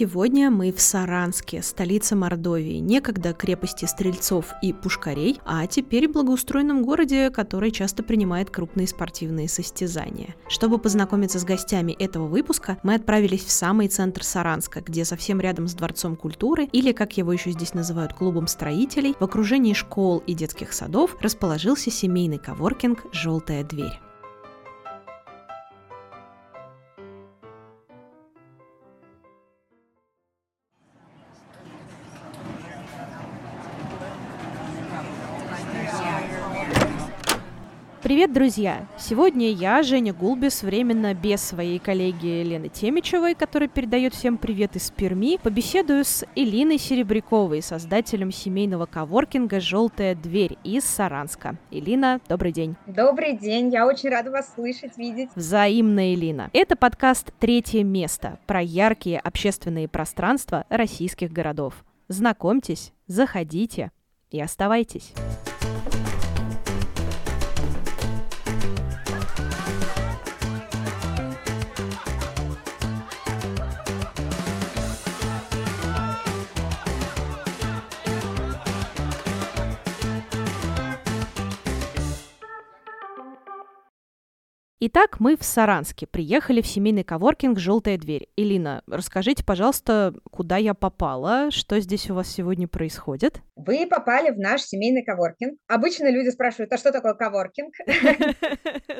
Сегодня мы в Саранске, столице Мордовии, некогда крепости стрельцов и пушкарей, а теперь благоустроенном городе, который часто принимает крупные спортивные состязания. Чтобы познакомиться с гостями этого выпуска, мы отправились в самый центр Саранска, где совсем рядом с Дворцом культуры, или, как его еще здесь называют, клубом строителей, в окружении школ и детских садов расположился семейный коворкинг «Желтая дверь». Привет, друзья! Сегодня я, Женя Гулбис, временно без своей коллеги Лены Темичевой, которая передает всем привет из Перми, побеседую с Элиной Серебряковой, создателем семейного коворкинга «Желтая дверь» из Саранска. Элина, добрый день! Добрый день! Я очень рада вас слышать, видеть. Взаимно, Элина. Это подкаст «Третье место» про яркие общественные пространства российских городов. Знакомьтесь, заходите и оставайтесь. Итак, мы в Саранске. Приехали в семейный коворкинг «Желтая дверь». Элина, расскажите, пожалуйста, куда я попала, что здесь у вас сегодня происходит? Вы попали в наш семейный коворкинг. Обычно люди спрашивают, а что такое коворкинг?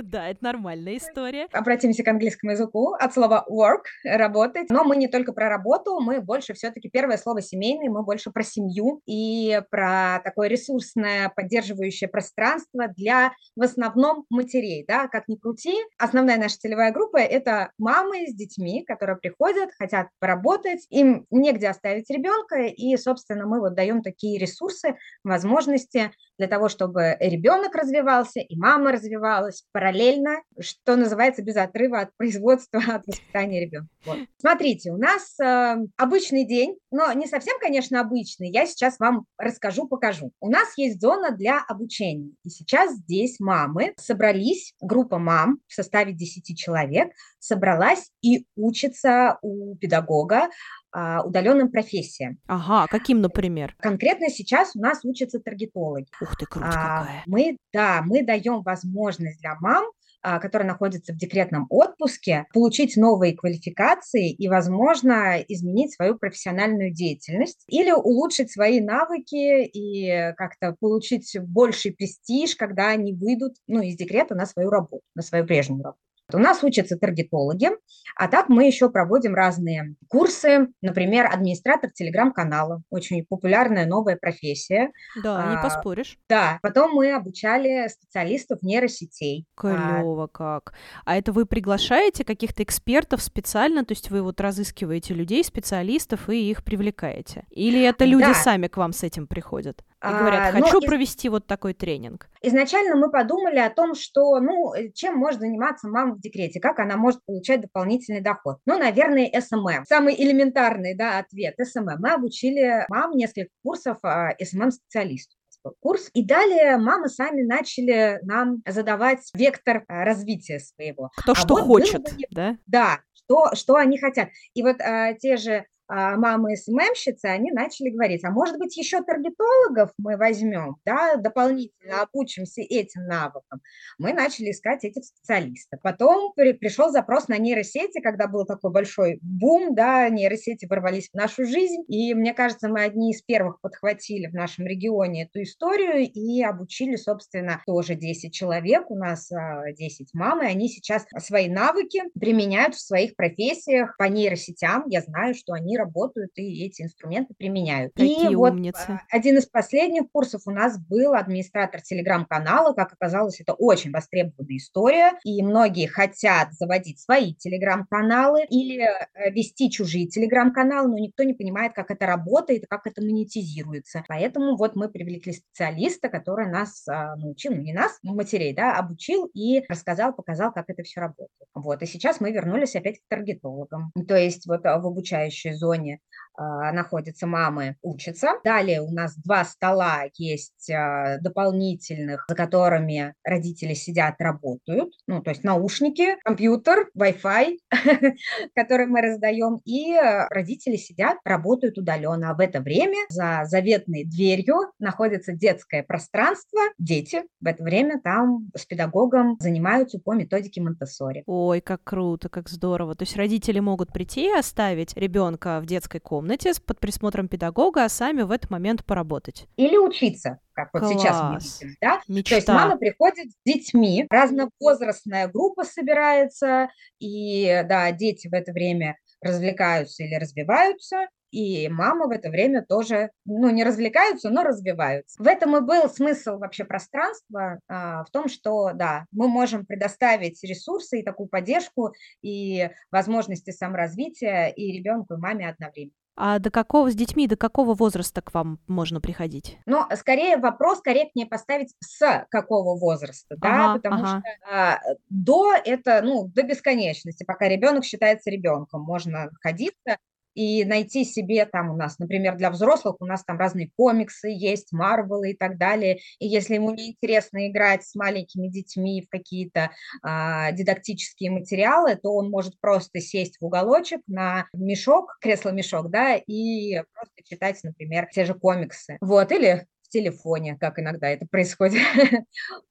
Да, это нормальная история. Обратимся к английскому языку. От слова work – работать. Но мы не только про работу, мы больше все-таки первое слово семейный, мы больше про семью и про такое ресурсное поддерживающее пространство для в основном матерей, да, как ни крути. Основная наша целевая группа – это мамы с детьми, которые приходят, хотят поработать, им негде оставить ребенка, и, собственно, мы вот даем такие ресурсы, возможности для того, чтобы ребенок развивался, и мама развивалась параллельно, что называется, без отрыва от производства, от воспитания ребенка. Вот. Смотрите, у нас э, обычный день, но не совсем, конечно, обычный. Я сейчас вам расскажу, покажу. У нас есть зона для обучения. И сейчас здесь мамы собрались, группа мам в составе 10 человек, собралась и учится у педагога а, удаленным профессиям. Ага, каким, например? Конкретно сейчас у нас учатся таргетологи. Ух ты, круто а, какая. Мы, да, мы даем возможность для мам а, которые находятся в декретном отпуске, получить новые квалификации и, возможно, изменить свою профессиональную деятельность или улучшить свои навыки и как-то получить больший престиж, когда они выйдут ну, из декрета на свою работу, на свою прежнюю работу. У нас учатся таргетологи, а так мы еще проводим разные курсы, например, администратор телеграм-канала, очень популярная новая профессия. Да, а, не поспоришь. Да, потом мы обучали специалистов нейросетей. Клево а, как. А это вы приглашаете каких-то экспертов специально, то есть вы вот разыскиваете людей, специалистов и их привлекаете? Или это люди да. сами к вам с этим приходят? И говорят, а, хочу а, провести из... вот такой тренинг. Изначально мы подумали о том, что, ну, э, чем может заниматься мама в декрете, как она может получать дополнительный доход. Ну, наверное, СММ. Самый элементарный, да, ответ – СММ. Мы обучили мам несколько курсов а, СММ-специалистов курс. И далее мамы сами начали нам задавать вектор а, развития своего. Кто а что вот хочет, бы, да? Да, что, что они хотят. И вот а, те же мамы СММщицы, они начали говорить, а может быть еще таргетологов мы возьмем, да, дополнительно обучимся этим навыкам. Мы начали искать этих специалистов. Потом при, пришел запрос на нейросети, когда был такой большой бум, да, нейросети ворвались в нашу жизнь, и мне кажется, мы одни из первых подхватили в нашем регионе эту историю и обучили, собственно, тоже 10 человек, у нас 10 а, мам, и они сейчас свои навыки применяют в своих профессиях по нейросетям. Я знаю, что они работают и эти инструменты применяют. Какие и умницы. вот один из последних курсов у нас был администратор телеграм-канала. Как оказалось, это очень востребованная история, и многие хотят заводить свои телеграм-каналы или э, вести чужие телеграм-каналы, но никто не понимает, как это работает, как это монетизируется. Поэтому вот мы привлекли специалиста, который нас а, научил, ну не нас, матерей, да, обучил и рассказал, показал, как это все работает. Вот, и сейчас мы вернулись опять к таргетологам. То есть вот а, в обучающей зоне зоне находятся мамы, учатся. Далее у нас два стола есть э, дополнительных, за которыми родители сидят, работают. Ну, то есть наушники, компьютер, Wi-Fi, который мы раздаем. И родители сидят, работают удаленно. А в это время за заветной дверью находится детское пространство. Дети в это время там с педагогом занимаются по методике Монтессори. Ой, как круто, как здорово. То есть родители могут прийти и оставить ребенка в детской комнате под присмотром педагога, а сами в этот момент поработать. Или учиться как вот Класс. сейчас мы видим, да? Мечта. То есть мама приходит с детьми, разновозрастная группа собирается, и, да, дети в это время развлекаются или развиваются, и мама в это время тоже, ну, не развлекаются, но развиваются. В этом и был смысл вообще пространства, а, в том, что, да, мы можем предоставить ресурсы и такую поддержку, и возможности саморазвития и ребенку, и маме одновременно. А до какого с детьми, до какого возраста к вам можно приходить? Ну, скорее вопрос корректнее поставить с какого возраста, да, ага, потому ага. что а, до это, ну, до бесконечности, пока ребенок считается ребенком, можно находиться и найти себе там у нас, например, для взрослых у нас там разные комиксы есть, Марвелы и так далее. И если ему не интересно играть с маленькими детьми в какие-то а, дидактические материалы, то он может просто сесть в уголочек на мешок, кресло-мешок, да, и просто читать, например, те же комиксы. Вот, или телефоне, как иногда это происходит.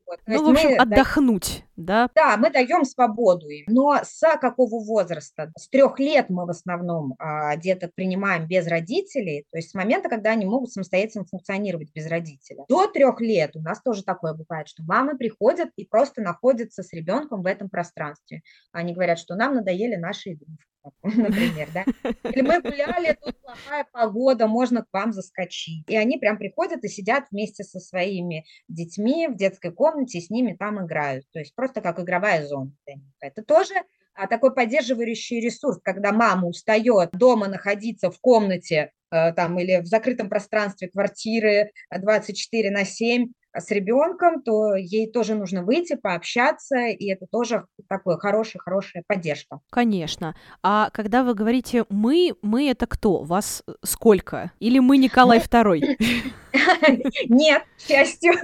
Вот. Ну, в общем, отдохнуть, да? Да, мы даем свободу им. Но с какого возраста? С трех лет мы в основном а, деток принимаем без родителей, то есть с момента, когда они могут самостоятельно функционировать без родителя. До трех лет у нас тоже такое бывает, что мамы приходят и просто находятся с ребенком в этом пространстве. Они говорят, что нам надоели наши игрушки например, да. Или мы гуляли, тут плохая погода, можно к вам заскочить. И они прям приходят и сидят вместе со своими детьми в детской комнате, и с ними там играют. То есть просто как игровая зона. Это тоже а, такой поддерживающий ресурс, когда мама устает дома находиться в комнате э, там или в закрытом пространстве квартиры 24 на 7, с ребенком, то ей тоже нужно выйти, пообщаться, и это тоже такое хорошая, хорошая поддержка. Конечно. А когда вы говорите «мы», «мы» — это кто? Вас сколько? Или «мы Николай II»? Нет, к счастью.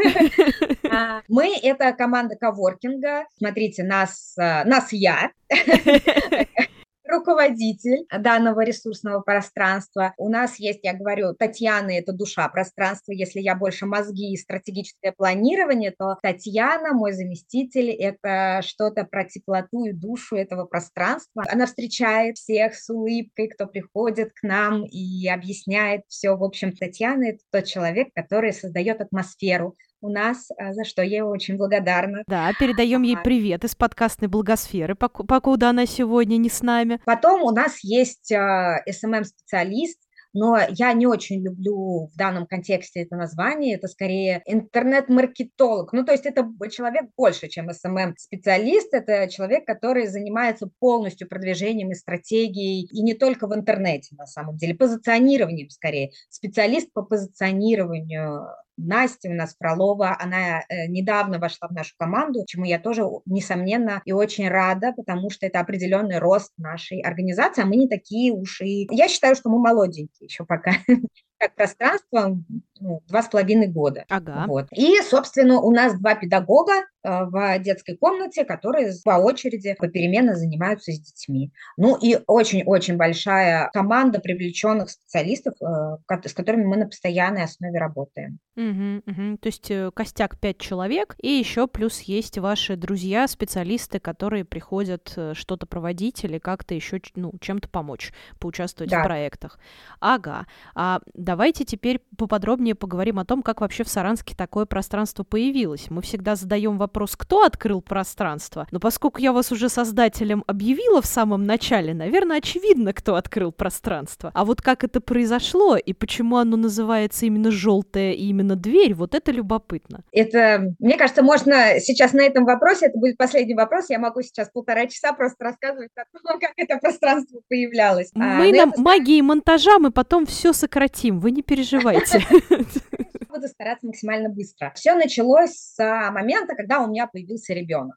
А, мы — это команда коворкинга. Смотрите, нас, а, нас я, руководитель данного ресурсного пространства. У нас есть, я говорю, Татьяна – это душа пространства. Если я больше мозги и стратегическое планирование, то Татьяна, мой заместитель, это что-то про теплоту и душу этого пространства. Она встречает всех с улыбкой, кто приходит к нам и объясняет все. В общем, Татьяна – это тот человек, который создает атмосферу, у нас, а, за что я очень благодарна. Да, передаем ей привет из подкастной благосферы, покуда она сегодня не с нами. Потом у нас есть SMM-специалист, а, но я не очень люблю в данном контексте это название, это скорее интернет-маркетолог, ну, то есть это человек больше, чем SMM-специалист, это человек, который занимается полностью продвижением и стратегией, и не только в интернете, на самом деле, позиционированием скорее, специалист по позиционированию Настя у нас Фролова, она э, недавно вошла в нашу команду, чему я тоже, несомненно, и очень рада, потому что это определенный рост нашей организации, а мы не такие уж и... Я считаю, что мы молоденькие еще пока как пространство ну, два с половиной года. Ага. Вот. И, собственно, у нас два педагога э, в детской комнате, которые по очереди попеременно занимаются с детьми. Ну и очень-очень большая команда привлеченных специалистов, э, с которыми мы на постоянной основе работаем. Угу, угу. То есть э, костяк пять человек, и еще плюс есть ваши друзья, специалисты, которые приходят что-то проводить или как-то еще ну, чем-то помочь, поучаствовать да. в проектах. Ага. А давайте теперь поподробнее подробнее поговорим о том, как вообще в Саранске такое пространство появилось. Мы всегда задаем вопрос, кто открыл пространство, но поскольку я вас уже создателем объявила в самом начале, наверное, очевидно, кто открыл пространство. А вот как это произошло и почему оно называется именно желтая и именно дверь, вот это любопытно. Это, мне кажется, можно сейчас на этом вопросе, это будет последний вопрос, я могу сейчас полтора часа просто рассказывать о том, как это пространство появлялось. А, мы а, на магии монтажа, мы потом все сократим, вы не переживайте. Буду стараться максимально быстро. Все началось с момента, когда у меня появился ребенок.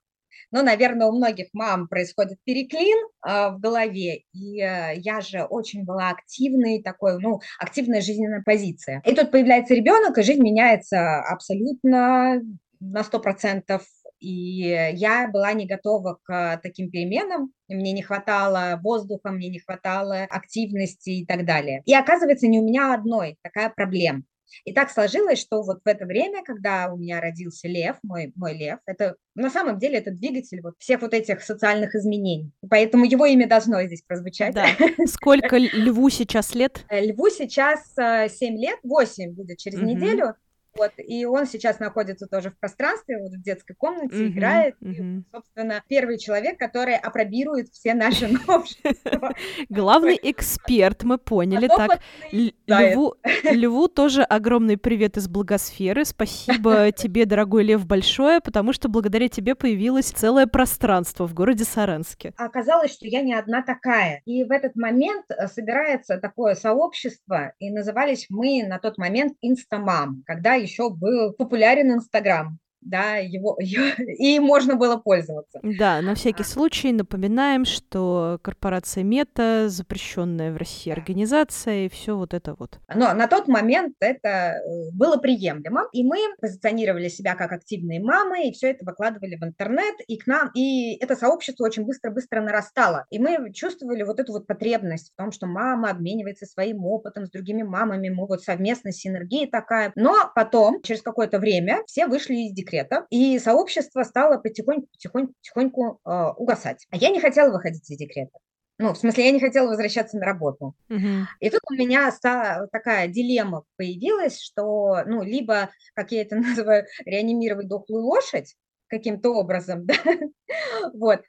Но, наверное, у многих мам происходит переклин э, в голове, и э, я же очень была активной такой, ну, активная жизненная позиция. И тут появляется ребенок, и жизнь меняется абсолютно на сто процентов и я была не готова к таким переменам, мне не хватало воздуха, мне не хватало активности и так далее. И оказывается, не у меня одной такая проблема. И так сложилось, что вот в это время, когда у меня родился лев, мой, мой лев, это на самом деле это двигатель вот всех вот этих социальных изменений. Поэтому его имя должно здесь прозвучать. Да. Сколько льву сейчас лет? Льву сейчас 7 э, лет, 8 будет через угу. неделю. Вот, и он сейчас находится тоже в пространстве, вот в детской комнате, mm-hmm, играет. Mm-hmm. И, собственно, первый человек, который опробирует все наши новшества. Главный эксперт, мы поняли. Так, Льву, Льву тоже огромный привет из благосферы. Спасибо тебе, дорогой Лев, большое, потому что благодаря тебе появилось целое пространство в городе Саранске. Оказалось, что я не одна такая. И в этот момент э, собирается такое сообщество, и назывались мы на тот момент Инстамам, когда еще был популярен Инстаграм да, его, и можно было пользоваться. Да, на всякий случай напоминаем, что корпорация Мета запрещенная в России организация и все вот это вот. Но на тот момент это э, было приемлемо, и мы позиционировали себя как активные мамы, и все это выкладывали в интернет, и к нам, и это сообщество очень быстро-быстро нарастало, и мы чувствовали вот эту вот потребность в том, что мама обменивается своим опытом с другими мамами, мы вот совместно синергия такая, но потом, через какое-то время, все вышли из декрета, декрета, и сообщество стало потихоньку, потихоньку, потихоньку э, угасать. А я не хотела выходить из декрета. Ну, в смысле, я не хотела возвращаться на работу. Uh-huh. И тут у меня стала такая дилемма появилась, что, ну, либо, как я это называю, реанимировать дохлую лошадь каким-то образом, да, вот, а,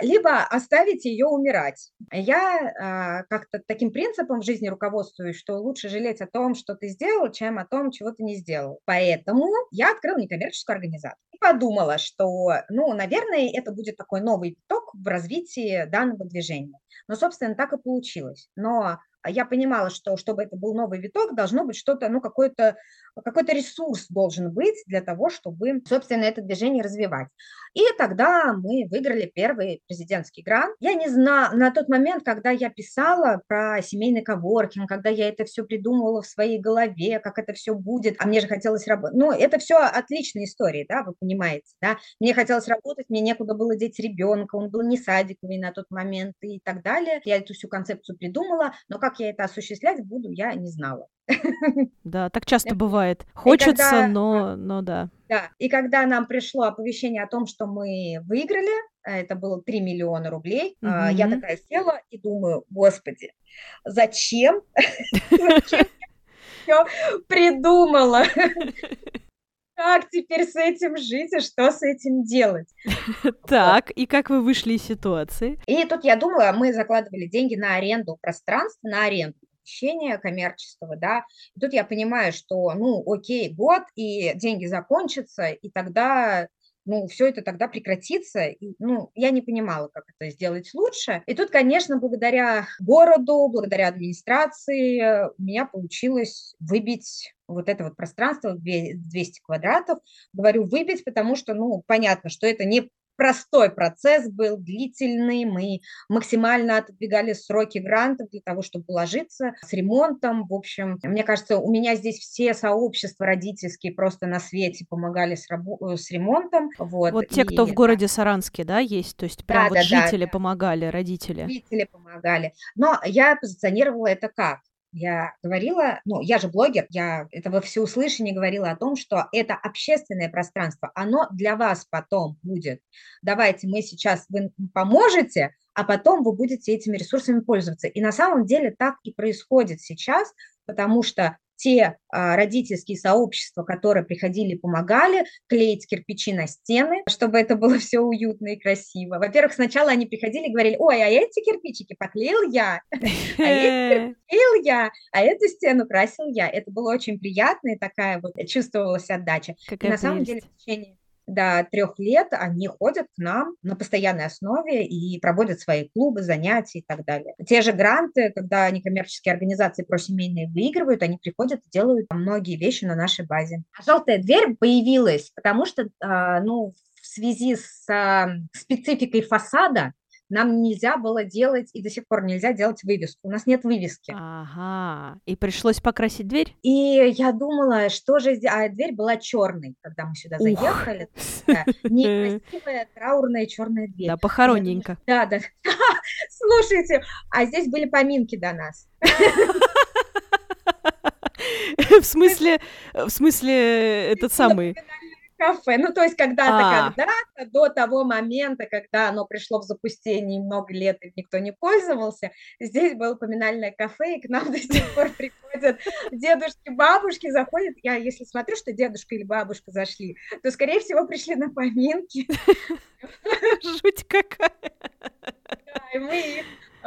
либо оставить ее умирать. Я а, как-то таким принципом в жизни руководствуюсь, что лучше жалеть о том, что ты сделал, чем о том, чего ты не сделал. Поэтому я открыла некоммерческую организацию и подумала, что, ну, наверное, это будет такой новый виток в развитии данного движения. Но, собственно, так и получилось. Но я понимала, что чтобы это был новый виток, должно быть что-то, ну, какой-то какой-то ресурс должен быть для того, чтобы, собственно, это движение развивать. И тогда мы выиграли первый президентский грант. Я не знаю, на тот момент, когда я писала про семейный коворкинг, когда я это все придумывала в своей голове, как это все будет, а мне же хотелось работать. Ну, это все отличные истории, да, вы понимаете, да. Мне хотелось работать, мне некуда было деть ребенка, он был не садиковый на тот момент и так далее. Я эту всю концепцию придумала, но как я это осуществлять буду, я не знала. Да, так часто бывает. Хочется, когда, но, но да. Да, и когда нам пришло оповещение о том, что мы выиграли, а это было 3 миллиона рублей, угу. я такая села и думаю, господи, зачем? Зачем я придумала? Как теперь с этим жить и что с этим делать? Так, и как вы вышли из ситуации? И тут я думала, мы закладывали деньги на аренду пространства, на аренду помещения коммерческого, да, и тут я понимаю, что, ну, окей, год, и деньги закончатся, и тогда ну, все это тогда прекратится. И, ну, я не понимала, как это сделать лучше. И тут, конечно, благодаря городу, благодаря администрации у меня получилось выбить вот это вот пространство 200 квадратов. Говорю выбить, потому что, ну, понятно, что это не простой процесс был, длительный. Мы максимально отодвигали сроки грантов для того, чтобы уложиться с ремонтом. В общем, мне кажется, у меня здесь все сообщества родительские просто на свете помогали с, рабо- э, с ремонтом. Вот, вот те, и, кто в городе Саранске, да, есть? То есть прям да, вот да, жители да, помогали, родители? Родители помогали. Но я позиционировала это как? Я говорила, ну, я же блогер, я это во всеуслышание говорила о том, что это общественное пространство, оно для вас потом будет. Давайте мы сейчас, вы поможете, а потом вы будете этими ресурсами пользоваться. И на самом деле так и происходит сейчас, потому что те а, родительские сообщества, которые приходили и помогали клеить кирпичи на стены, чтобы это было все уютно и красиво. Во-первых, сначала они приходили и говорили, ой, а эти кирпичики поклеил я, а эти поклеил я, а эту стену красил я. Это было очень приятно, и такая вот чувствовалась отдача. на самом деле в течение до трех лет они ходят к нам на постоянной основе и проводят свои клубы, занятия и так далее. Те же гранты, когда некоммерческие организации просемейные выигрывают, они приходят и делают многие вещи на нашей базе. А желтая дверь появилась, потому что, а, ну, в связи с а, спецификой фасада нам нельзя было делать, и до сих пор нельзя делать вывеску. У нас нет вывески. Ага. И пришлось покрасить дверь? И я думала, что же... А дверь была черной, когда мы сюда заехали. Некрасивая, траурная черная дверь. Да, похоронненько. Да, да. Слушайте, а здесь были поминки до нас. В смысле, в смысле, этот самый кафе. Ну, то есть когда-то, а. когда-то, до того момента, когда оно пришло в запустение, много лет и никто не пользовался, здесь было поминальное кафе, и к нам до сих пор приходят дедушки, бабушки, заходят. Я, если смотрю, что дедушка или бабушка зашли, то, скорее всего, пришли на поминки. Жуть какая. Да, и мы их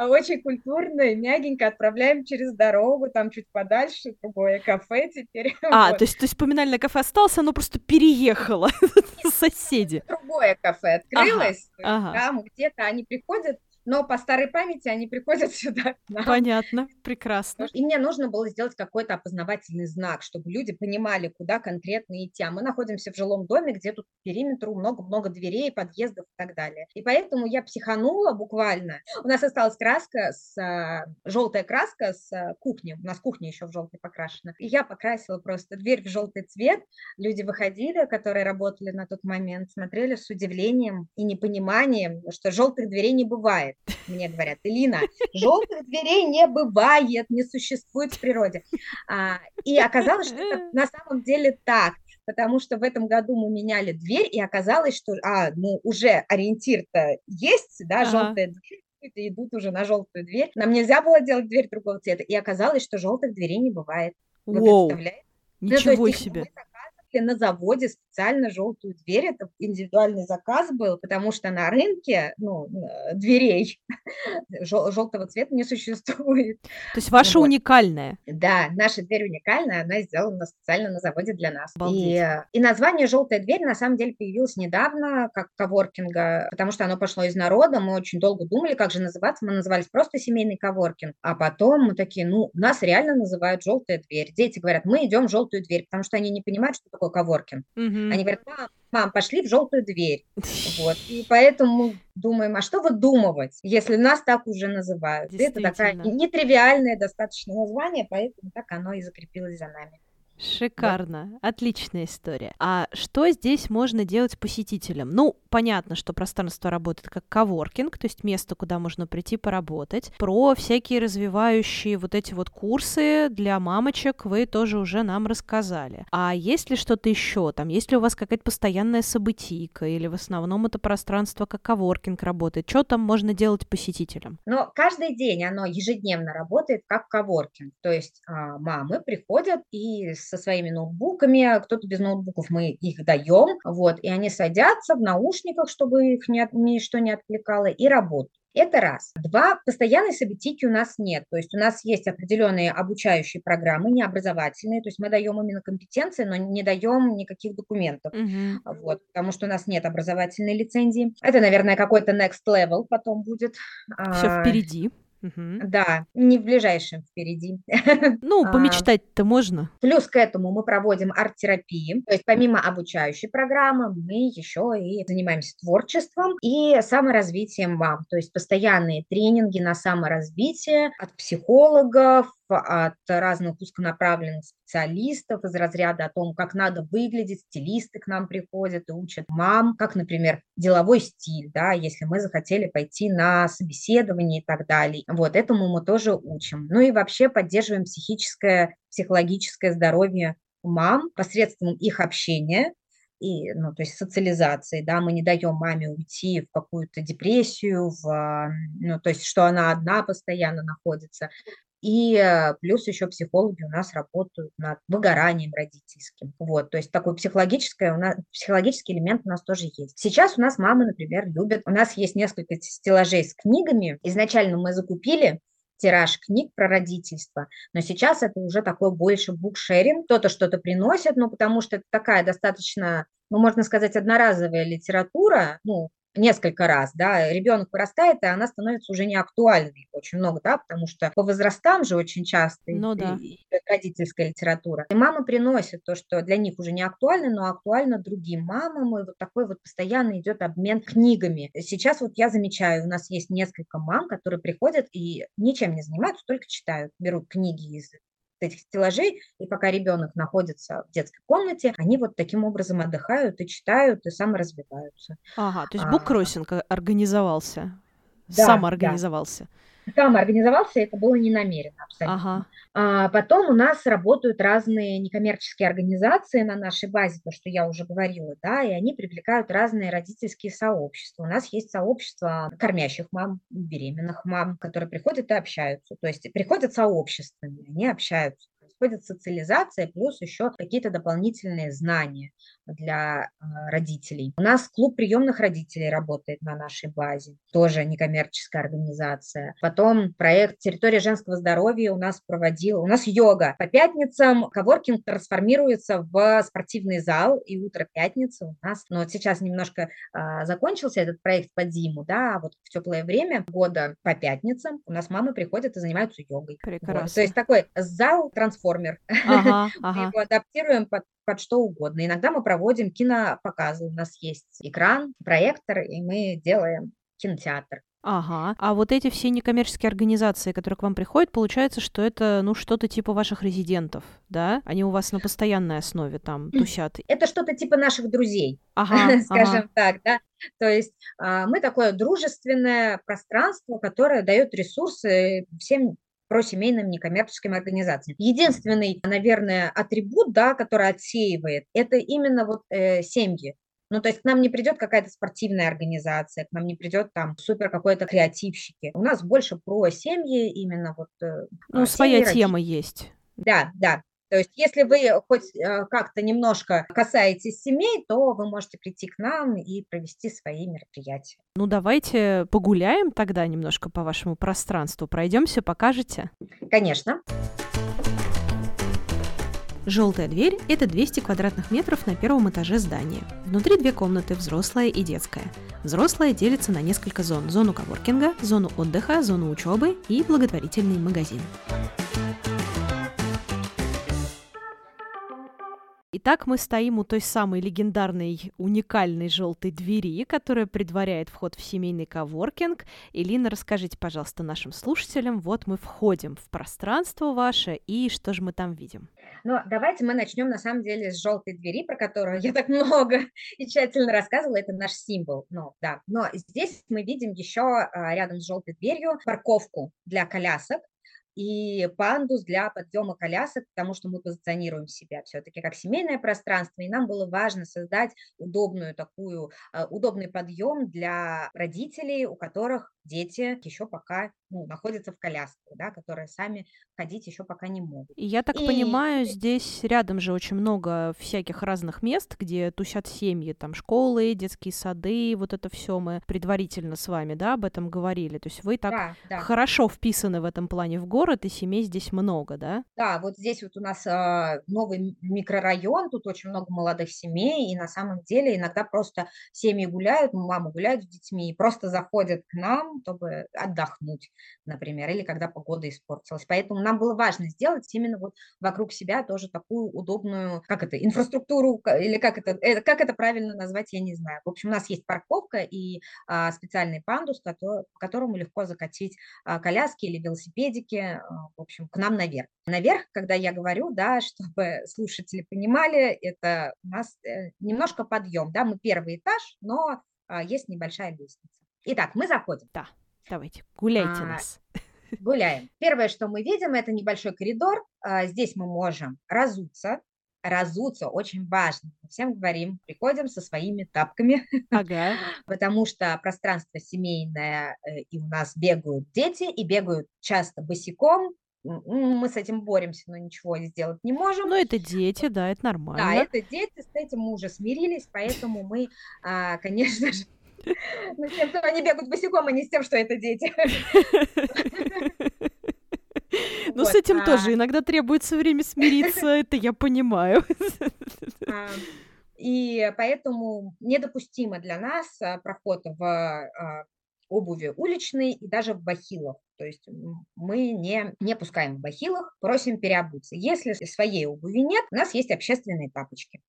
очень культурно и мягенько отправляем через дорогу, там чуть подальше, другое кафе теперь. А, вот. то есть, то есть поминальное кафе осталось, оно просто переехало, соседи. Другое кафе открылось, ага, ага. там где-то они приходят, но по старой памяти они приходят сюда нам. Понятно, прекрасно. И мне нужно было сделать какой-то опознавательный знак, чтобы люди понимали, куда конкретно идти. А мы находимся в жилом доме, где тут по периметру много-много дверей, подъездов и так далее. И поэтому я психанула буквально. У нас осталась краска, с, а, желтая краска с а, кухни. У нас кухня еще в желтый покрашена. И я покрасила просто дверь в желтый цвет. Люди выходили, которые работали на тот момент, смотрели с удивлением и непониманием, что желтых дверей не бывает. Мне говорят, Элина, желтых дверей не бывает, не существует в природе. А, и оказалось, что это на самом деле так потому что в этом году мы меняли дверь, и оказалось, что а, ну, уже ориентир-то есть, да, ага. желтая дверь, идут уже на желтую дверь. Нам нельзя было делать дверь другого цвета, и оказалось, что желтых дверей не бывает. Вы Воу. представляете? Ничего ну, есть, себе. Мы на заводе специально желтую дверь. Это индивидуальный заказ был, потому что на рынке ну, э, дверей жел- желтого цвета не существует. То есть ваша вот. уникальная? Да, наша дверь уникальная, она сделана специально на заводе для нас. И, э, и название «желтая дверь» на самом деле появилось недавно, как коворкинга, потому что оно пошло из народа. Мы очень долго думали, как же называться. Мы назывались просто семейный коворкинг. А потом мы такие, ну, нас реально называют «желтая дверь». Дети говорят, мы идем в желтую дверь, потому что они не понимают, что коворкинг. Угу. Они говорят, мам, мам, пошли в желтую дверь. Вот. И поэтому мы думаем, а что выдумывать, если нас так уже называют? Это такая нетривиальное достаточно название, поэтому так оно и закрепилось за нами. Шикарно, да. отличная история. А что здесь можно делать посетителям? Ну, понятно, что пространство работает как коворкинг, то есть место, куда можно прийти поработать. Про всякие развивающие вот эти вот курсы для мамочек вы тоже уже нам рассказали. А есть ли что-то еще? Там, есть ли у вас какая-то постоянная событийка или в основном это пространство как коворкинг работает? Что там можно делать посетителям? Но каждый день оно ежедневно работает как коворкинг. То есть а, мамы приходят и со своими ноутбуками, кто-то без ноутбуков, мы их даем, вот, и они садятся в наушниках, чтобы их ни, ничто не отвлекало, и работают. Это раз. Два, постоянной событийки у нас нет. То есть у нас есть определенные обучающие программы, не образовательные. То есть мы даем именно компетенции, но не даем никаких документов. Угу. Вот, потому что у нас нет образовательной лицензии. Это, наверное, какой-то next level потом будет. Все а, впереди. Угу. Да, не в ближайшем впереди. Ну, а, помечтать-то можно. Плюс к этому мы проводим арт-терапии. То есть помимо обучающей программы мы еще и занимаемся творчеством и саморазвитием мам. То есть постоянные тренинги на саморазвитие от психологов, от разных узконаправленных специалистов из разряда о том, как надо выглядеть, стилисты к нам приходят и учат мам, как, например, деловой стиль, да, если мы захотели пойти на собеседование и так далее. Вот, этому мы тоже учим. Ну и вообще поддерживаем психическое, психологическое здоровье мам посредством их общения, и, ну, то есть социализации, да, мы не даем маме уйти в какую-то депрессию, в, ну, то есть, что она одна постоянно находится. И э, плюс еще психологи у нас работают над выгоранием родительским. Вот, то есть такой психологический, у нас, психологический элемент у нас тоже есть. Сейчас у нас мамы, например, любят, у нас есть несколько стеллажей с книгами. Изначально мы закупили тираж книг про родительство, но сейчас это уже такой больше букшеринг, кто-то что-то приносит, ну, потому что это такая достаточно, ну, можно сказать, одноразовая литература, ну, несколько раз, да, ребенок вырастает, и она становится уже не актуальной очень много, да, потому что по возрастам же очень часто ну, да. родительская литература. И мама приносит то, что для них уже не актуально, но актуально другим мамам, и вот такой вот постоянно идет обмен книгами. Сейчас вот я замечаю, у нас есть несколько мам, которые приходят и ничем не занимаются, только читают, берут книги из этих стеллажей, и пока ребенок находится в детской комнате, они вот таким образом отдыхают и читают, и саморазвиваются. Ага, то есть буккроссинг а, организовался, да, самоорганизовался. Да сам организовался, это было не намеренно абсолютно. Ага. А, потом у нас работают разные некоммерческие организации на нашей базе, то, что я уже говорила, да, и они привлекают разные родительские сообщества. У нас есть сообщество кормящих мам, беременных мам, которые приходят и общаются. То есть приходят сообществами, они общаются происходит социализация, плюс еще какие-то дополнительные знания для э, родителей. У нас клуб приемных родителей работает на нашей базе, тоже некоммерческая организация. Потом проект «Территория женского здоровья» у нас проводил, у нас йога. По пятницам коворкинг трансформируется в спортивный зал, и утро пятницы у нас, но вот сейчас немножко э, закончился этот проект под зиму, да, а вот в теплое время года по пятницам у нас мамы приходят и занимаются йогой. Прекрасно. Вот. То есть такой зал трансформер. Ага, ага. Мы его адаптируем под под что угодно. Иногда мы проводим кинопоказы, у нас есть экран, проектор, и мы делаем кинотеатр. Ага. А вот эти все некоммерческие организации, которые к вам приходят, получается, что это, ну, что-то типа ваших резидентов, да? Они у вас на постоянной основе там тусят. Это что-то типа наших друзей, ага, скажем ага. так, да? То есть а, мы такое дружественное пространство, которое дает ресурсы всем про семейным некоммерческим организациям. Единственный, наверное, атрибут, да, который отсеивает, это именно вот э, семьи. Ну, то есть к нам не придет какая-то спортивная организация, к нам не придет там супер какой-то креативщики. У нас больше про семьи именно вот. Э, ну, своя тема есть. Да, да. То есть, если вы хоть э, как-то немножко касаетесь семей, то вы можете прийти к нам и провести свои мероприятия. Ну, давайте погуляем тогда немножко по вашему пространству. Пройдемся, покажете? Конечно. Желтая дверь – это 200 квадратных метров на первом этаже здания. Внутри две комнаты – взрослая и детская. Взрослая делится на несколько зон – зону коворкинга, зону отдыха, зону учебы и благотворительный магазин. Итак, мы стоим у той самой легендарной, уникальной желтой двери, которая предваряет вход в семейный коворкинг. Элина, расскажите, пожалуйста, нашим слушателям, вот мы входим в пространство ваше, и что же мы там видим? Ну, давайте мы начнем, на самом деле, с желтой двери, про которую я так много и тщательно рассказывала. Это наш символ. Ну, да. Но здесь мы видим еще а, рядом с желтой дверью парковку для колясок и пандус для подъема колясок, потому что мы позиционируем себя все-таки как семейное пространство, и нам было важно создать удобную такую, э, удобный подъем для родителей, у которых дети еще пока ну, находятся в коляске, да, которые сами ходить еще пока не могут. И я так и... понимаю, здесь рядом же очень много всяких разных мест, где тусят семьи, там школы, детские сады, вот это все мы предварительно с вами, да, об этом говорили. То есть вы так да, да. хорошо вписаны в этом плане в город, и семей здесь много, да? Да, вот здесь вот у нас э, новый микрорайон, тут очень много молодых семей, и на самом деле иногда просто семьи гуляют, мамы гуляют с детьми, и просто заходят к нам, чтобы отдохнуть, например, или когда погода испортилась. Поэтому нам было важно сделать именно вот вокруг себя тоже такую удобную, как это, инфраструктуру, или как это, это как это правильно назвать, я не знаю. В общем, у нас есть парковка и а, специальный пандус, который, которому легко закатить а, коляски или велосипедики, а, в общем, к нам наверх. Наверх, когда я говорю, да, чтобы слушатели понимали, это у нас э, немножко подъем, да, мы первый этаж, но а, есть небольшая лестница. Итак, мы заходим. Да, давайте, гуляйте а, нас. Гуляем. Первое, что мы видим, это небольшой коридор. А, здесь мы можем разуться. Разуться очень важно. Мы всем говорим, приходим со своими тапками, ага. потому что пространство семейное, э, и у нас бегают дети, и бегают часто босиком, мы с этим боремся, но ничего сделать не можем. Ну, это дети, да, это нормально. Да, это дети, с этим мы уже смирились, поэтому мы, а, конечно же, ну, с тем, что они бегают босиком, а не с тем, что это дети. Ну, с этим тоже иногда требуется время смириться, это я понимаю. А, И поэтому недопустимо для нас а, проход в а, обуви уличной и даже в бахилах. То есть мы не, не пускаем в бахилах, просим переобуться. Если своей обуви нет, у нас есть общественные тапочки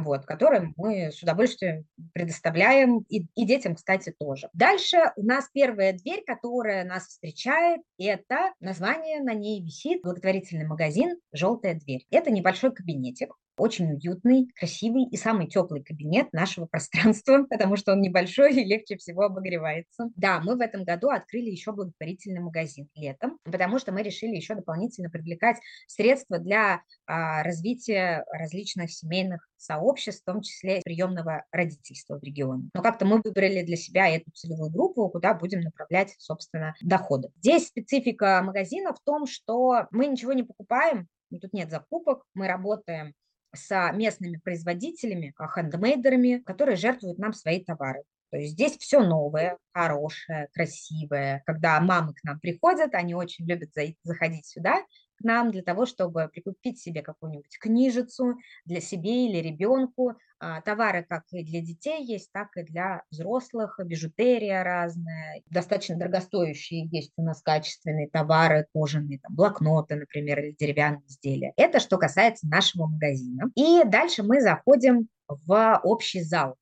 вот, которым мы с удовольствием предоставляем, и, и детям, кстати, тоже. Дальше у нас первая дверь, которая нас встречает, это название на ней висит благотворительный магазин «Желтая дверь». Это небольшой кабинетик, очень уютный, красивый и самый теплый кабинет нашего пространства, потому что он небольшой и легче всего обогревается. Да, мы в этом году открыли еще благотворительный магазин летом, потому что мы решили еще дополнительно привлекать средства для а, развития различных семейных сообществ, в том числе приемного родительства в регионе. Но как-то мы выбрали для себя эту целевую группу, куда будем направлять, собственно, доходы. Здесь специфика магазина в том, что мы ничего не покупаем, тут нет закупок, мы работаем с местными производителями, а, хендмейдерами, которые жертвуют нам свои товары. То есть здесь все новое, хорошее, красивое. Когда мамы к нам приходят, они очень любят заходить сюда нам для того, чтобы прикупить себе какую-нибудь книжицу для себе или ребенку. А, товары как и для детей есть, так и для взрослых, бижутерия разная. Достаточно дорогостоящие есть у нас качественные товары, кожаные, там, блокноты, например, или деревянные изделия. Это что касается нашего магазина. И дальше мы заходим в общий зал.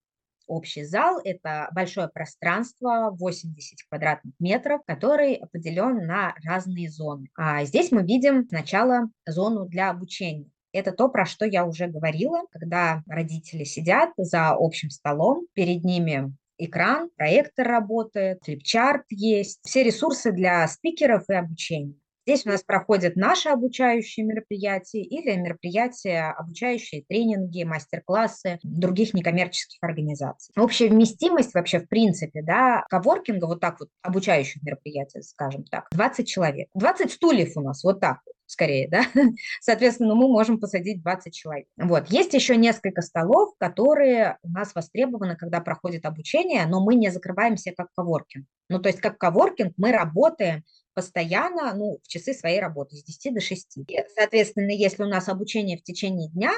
Общий зал – это большое пространство, 80 квадратных метров, который поделен на разные зоны. А здесь мы видим сначала зону для обучения. Это то, про что я уже говорила, когда родители сидят за общим столом, перед ними экран, проектор работает, флипчарт есть, все ресурсы для спикеров и обучения. Здесь у нас проходят наши обучающие мероприятия или мероприятия, обучающие тренинги, мастер-классы других некоммерческих организаций. Общая вместимость вообще в принципе, да, коворкинга, вот так вот, обучающих мероприятий, скажем так, 20 человек. 20 стульев у нас, вот так вот скорее, да, соответственно, мы можем посадить 20 человек. Вот, есть еще несколько столов, которые у нас востребованы, когда проходит обучение, но мы не закрываемся как коворкинг. Ну, то есть как коворкинг мы работаем постоянно, ну, в часы своей работы с 10 до 6. И, соответственно, если у нас обучение в течение дня,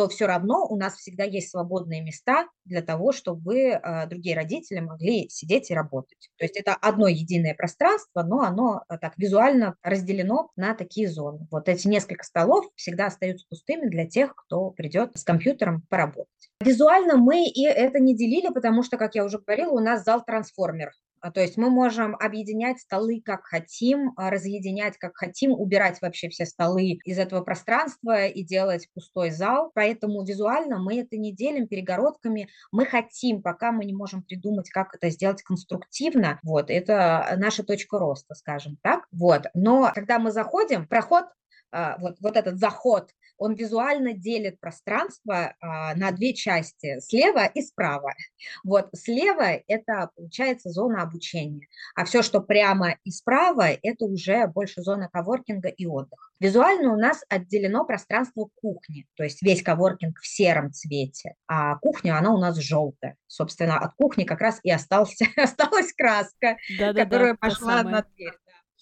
то все равно у нас всегда есть свободные места для того, чтобы э, другие родители могли сидеть и работать. То есть это одно единое пространство, но оно э, так визуально разделено на такие зоны. Вот эти несколько столов всегда остаются пустыми для тех, кто придет с компьютером поработать. Визуально мы и это не делили, потому что, как я уже говорила, у нас зал трансформер. А, то есть мы можем объединять столы как хотим, а, разъединять как хотим, убирать вообще все столы из этого пространства и делать пустой зал. Поэтому визуально мы это не делим перегородками. Мы хотим, пока мы не можем придумать, как это сделать конструктивно. Вот, это наша точка роста, скажем так. Вот. Но когда мы заходим, проход а, вот, вот этот заход он визуально делит пространство а, на две части, слева и справа. Вот слева это получается зона обучения, а все, что прямо и справа, это уже больше зона коворкинга и отдыха. Визуально у нас отделено пространство кухни, то есть весь коворкинг в сером цвете, а кухня, она у нас желтая. Собственно, от кухни как раз и остался, осталась краска, да, которая да, пошла на дверь.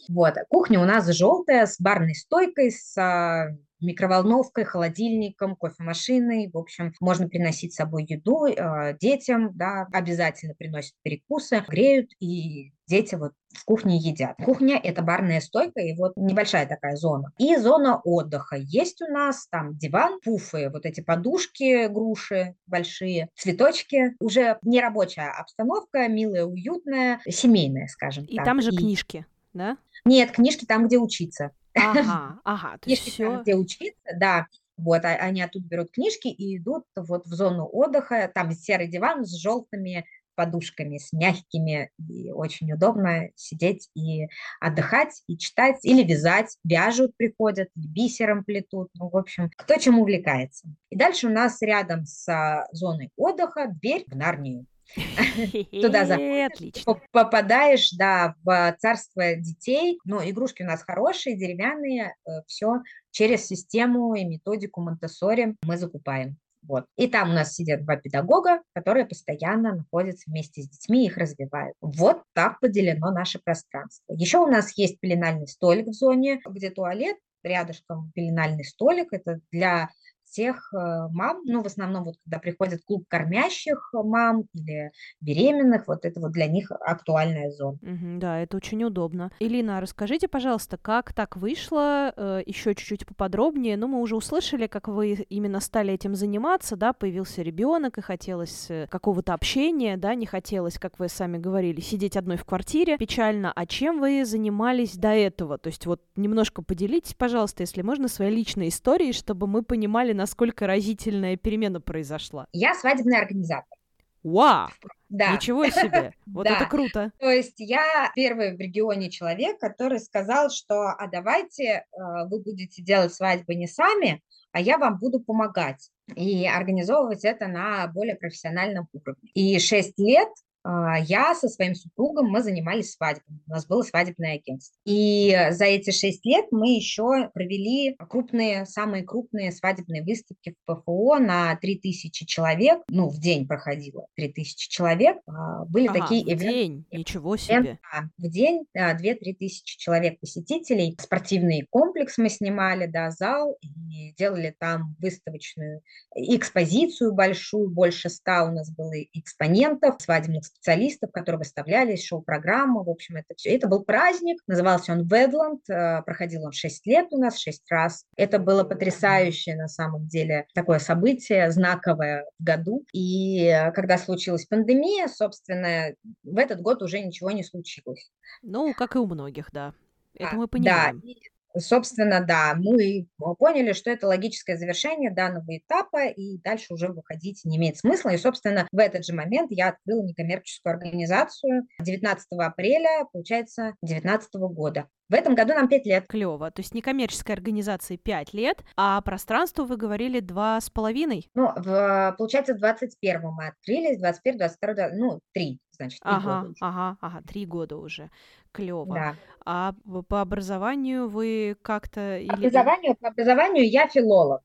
Вот, кухня у нас желтая, с барной стойкой, с а, микроволновкой, холодильником, кофемашиной. В общем, можно приносить с собой еду э, детям, да, обязательно приносят перекусы, греют, и дети вот в кухне едят. Кухня – это барная стойка и вот небольшая такая зона. И зона отдыха. Есть у нас там диван, пуфы, вот эти подушки, груши большие, цветочки. Уже не рабочая обстановка, милая, уютная, семейная, скажем и так. И там же и... книжки, да? Нет, книжки там, где учиться. Ага, ага. То есть все... где учиться, да. Вот, а, они оттуда берут книжки и идут вот в зону отдыха. Там серый диван с желтыми подушками, с мягкими, и очень удобно сидеть и отдыхать, и читать, или вязать, вяжут, приходят, бисером плетут, ну, в общем, кто чем увлекается. И дальше у нас рядом с а, зоной отдыха дверь в Нарнию. Туда заходишь, попадаешь, да, в царство детей. Но игрушки у нас хорошие, деревянные, э, все через систему и методику Монтессори мы закупаем. Вот. И там у нас сидят два педагога, которые постоянно находятся вместе с детьми, их развивают. Вот так поделено наше пространство. Еще у нас есть пеленальный столик в зоне, где туалет, рядышком пеленальный столик. Это для тех э, мам, ну, в основном вот когда приходит клуб кормящих мам или беременных, вот это вот для них актуальная зона. Да, это очень удобно. Элина, расскажите, пожалуйста, как так вышло, э, еще чуть-чуть поподробнее. Ну, мы уже услышали, как вы именно стали этим заниматься, да, появился ребенок и хотелось э, какого-то общения, да, не хотелось, как вы сами говорили, сидеть одной в квартире. Печально. А чем вы занимались до этого? То есть вот немножко поделитесь, пожалуйста, если можно, своей личной историей, чтобы мы понимали, насколько разительная перемена произошла. Я свадебный организатор. Вау! Да. Ничего себе! Вот Да. это круто! То есть я первый в регионе человек, который сказал, что а давайте э, вы будете делать свадьбы не сами, а я вам буду помогать и организовывать это на более профессиональном уровне. И шесть лет я со своим супругом, мы занимались свадьбами, у нас было свадебное агентство. И за эти шесть лет мы еще провели крупные, самые крупные свадебные выставки в ПФО на 3000 человек, ну, в день проходило 3000 человек. А, Были Ага, такие в ивенты, день, ничего себе. да, в день да, 2-3 тысячи человек посетителей. Спортивный комплекс мы снимали, да, зал, и делали там выставочную экспозицию большую, больше ста у нас было экспонентов, свадебных специалистов, которые выставлялись, шоу-программа, в общем, это все. Это был праздник, назывался он Ведланд, э, проходил он 6 лет у нас, 6 раз. Это было потрясающее, на самом деле, такое событие, знаковое в году. И э, когда случилась пандемия, собственно, в этот год уже ничего не случилось. Ну, как и у многих, да. Это Да, мы да, понимаем. и, собственно, да, мы поняли, что это логическое завершение данного этапа, и дальше уже выходить не имеет смысла. И, собственно, в этот же момент я открыла некоммерческую организацию 19 апреля, получается, 2019 года. В этом году нам 5 лет. Клево. То есть некоммерческой организации 5 лет, а пространству вы говорили два с половиной. Ну, в, получается, в 21 мы открылись, 21, 22, ну, 3, значит, 3 года Ага, уже. ага, ага, три года уже. Клево. Да. А по образованию вы как-то или... Образованию, по образованию я филолог.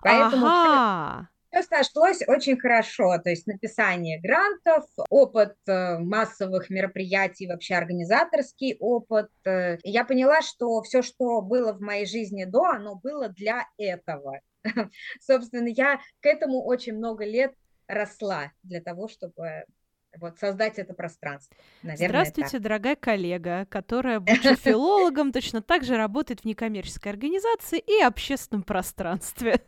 Поэтому Ага, Все сошлось очень хорошо, то есть написание грантов, опыт э, массовых мероприятий, вообще организаторский опыт. э. Я поняла, что все, что было в моей жизни до, оно было для этого. Собственно, я к этому очень много лет росла для того, чтобы вот создать это пространство. Наверное, так. Здравствуйте, дорогая коллега, которая, будучи филологом, точно так же работает в некоммерческой организации и общественном пространстве.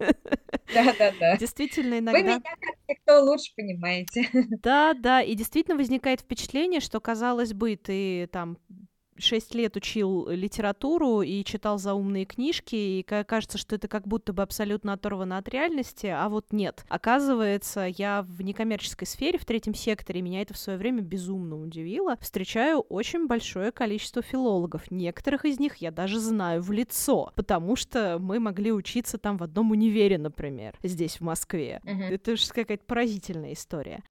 Да-да-да. Действительно, Вы иногда... меня как никто лучше понимаете. Да, да, и действительно возникает впечатление, что, казалось бы, ты там шесть лет учил литературу и читал заумные книжки, и ка- кажется, что это как будто бы абсолютно оторвано от реальности, а вот нет. Оказывается, я в некоммерческой сфере, в третьем секторе, меня это в свое время безумно удивило, встречаю очень большое количество филологов. Некоторых из них я даже знаю в лицо, потому что мы могли учиться там в одном универе, например, здесь, в Москве. Мгм. Это же какая-то поразительная история.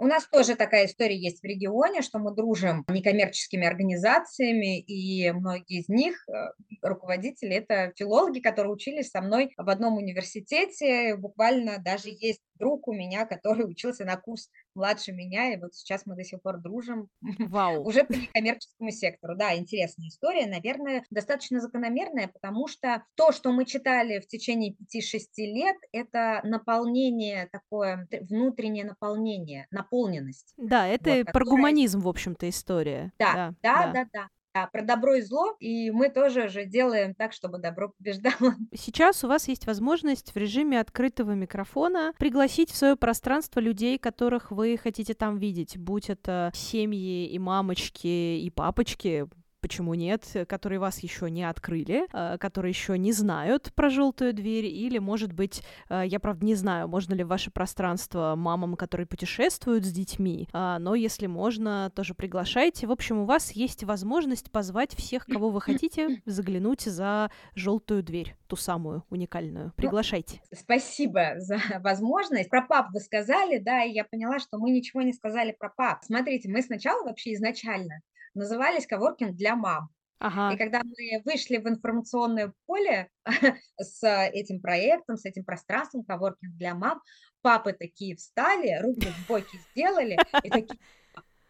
У нас тоже такая история есть в регионе, что мы дружим с некоммерческими организациями, и многие из них, э, руководители, это филологи, которые учились со мной в одном университете. Буквально даже есть друг у меня, который учился на курс младше меня, и вот сейчас мы до сих пор дружим Вау. уже по некоммерческому сектору. Да, интересная история, наверное, достаточно закономерная, потому что то, что мы читали в течение 5-6 лет, это наполнение такое, внутреннее наполнение, наполненность. Да, это Вот, про которая- гуманизм, в общем-то, история. Да, да, да, да. Да, про добро и зло, и мы тоже же делаем так, чтобы добро побеждало. Сейчас у вас есть возможность в режиме открытого микрофона пригласить в свое пространство людей, которых вы хотите там видеть, будь это семьи и мамочки и папочки, почему нет, э, которые вас еще не открыли, э, которые еще не знают про желтую дверь, или, может быть, э, я правда не знаю, можно ли в ваше пространство мамам, которые путешествуют с детьми, а, но если можно, тоже приглашайте. В общем, у вас есть возможность позвать всех, кого вы хотите, заглянуть за желтую дверь, ту самую уникальную. Приглашайте. Спасибо за возможность. Про пап вы сказали, да, и я поняла, что мы ничего не сказали про пап. Смотрите, мы сначала вообще изначально назывались коворкинг для мам. И Ага. когда мы вышли в информационное поле с этим проектом, с этим пространством коворкинг для мам, папы такие встали, руки в боки сделали и такие,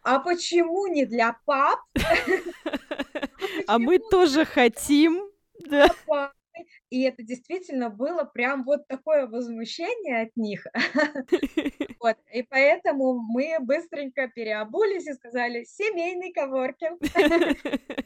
а почему не для пап? А мы Почему тоже хотим. Да. И это действительно было прям вот такое возмущение от них. Вот, и поэтому мы быстренько переобулись и сказали «семейный коворкинг».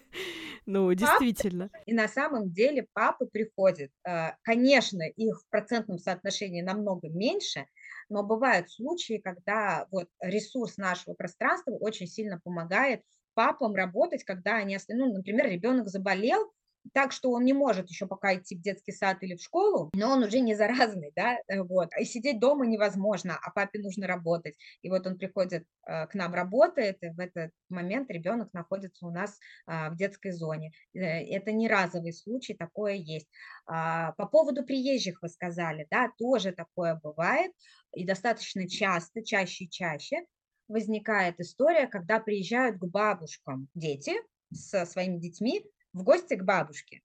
Ну, действительно. И на самом деле папы приходят. Э, конечно, их в процентном соотношении намного меньше, но бывают случаи, когда вот ресурс нашего пространства очень сильно помогает папам работать, когда они, ну, например, ребенок заболел, так, что он не может еще пока идти в детский сад или в школу, но он уже не заразный, да, э, вот, и сидеть дома невозможно, а папе нужно работать, и вот он приходит э, к нам, работает, и в этот момент ребенок находится у нас а, в детской зоне. Э, это не разовый случай, такое есть. А, по поводу приезжих вы сказали, да, тоже такое бывает, и достаточно часто, чаще и чаще возникает история, когда приезжают к бабушкам дети со своими детьми, в гости к бабушке.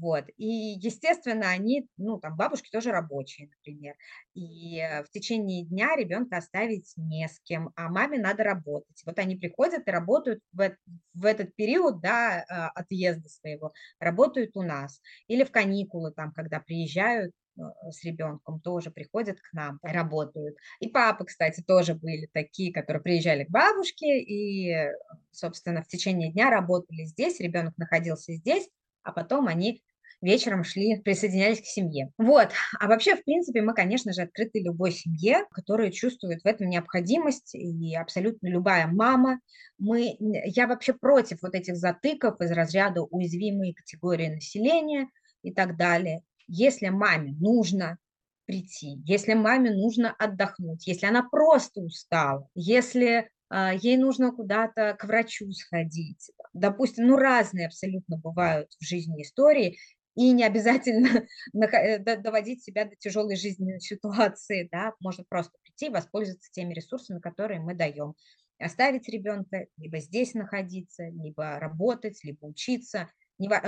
Вот. И, естественно, они, ну, там, бабушки тоже рабочие, например. И в течение дня ребенка оставить не с кем, а маме надо работать. Вот они приходят и работают в, в этот период, да, а, отъезда своего, работают у нас. Или в каникулы, там, когда приезжают э, с ребенком тоже приходят к нам, работают. И папы, кстати, тоже были такие, которые приезжали к бабушке и, собственно, в течение дня работали здесь, ребенок находился здесь, а потом они вечером шли, присоединялись к семье. Вот. А вообще, в принципе, мы, конечно же, открыты любой семье, которая чувствует в этом необходимость, и абсолютно любая мама. Мы, я вообще против вот этих затыков из разряда уязвимые категории населения и так далее. Если маме нужно прийти, если маме нужно отдохнуть, если она просто устала, если ей нужно куда-то к врачу сходить. Допустим, ну разные абсолютно бывают в жизни истории, и не обязательно э, доводить себя до тяжелой жизненной ситуации, да, можно просто прийти и воспользоваться теми ресурсами, которые мы даем. Оставить ребенка, либо здесь находиться, либо работать, либо учиться.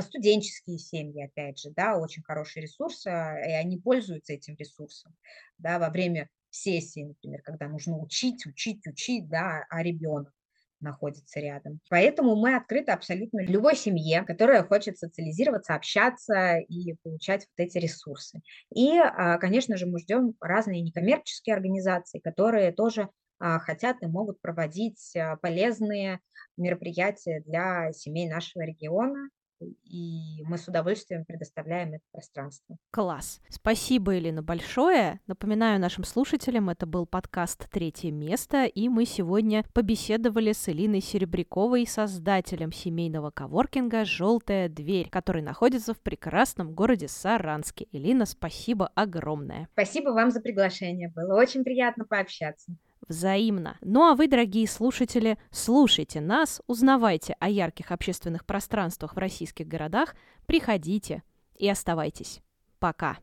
Студенческие семьи, опять же, да, очень хороший ресурс, а, и они пользуются этим ресурсом, да, во время сессии, например, когда нужно учить, учить, учить, да, а ребенок находится рядом. Поэтому мы открыты абсолютно любой семье, которая хочет социализироваться, общаться и получать вот эти ресурсы. И, а, конечно же, мы ждем разные некоммерческие организации, которые тоже а, хотят и могут проводить а, полезные мероприятия для семей нашего региона и мы с удовольствием предоставляем это пространство. Класс. Спасибо, Елена, большое. Напоминаю нашим слушателям, это был подкаст «Третье место», и мы сегодня побеседовали с Элиной Серебряковой, создателем семейного коворкинга «Желтая дверь», который находится в прекрасном городе Саранске. Элина, спасибо огромное. Спасибо вам за приглашение. Было очень приятно пообщаться взаимно. Ну а вы, дорогие слушатели, слушайте нас, узнавайте о ярких общественных пространствах в российских городах, приходите и оставайтесь. Пока.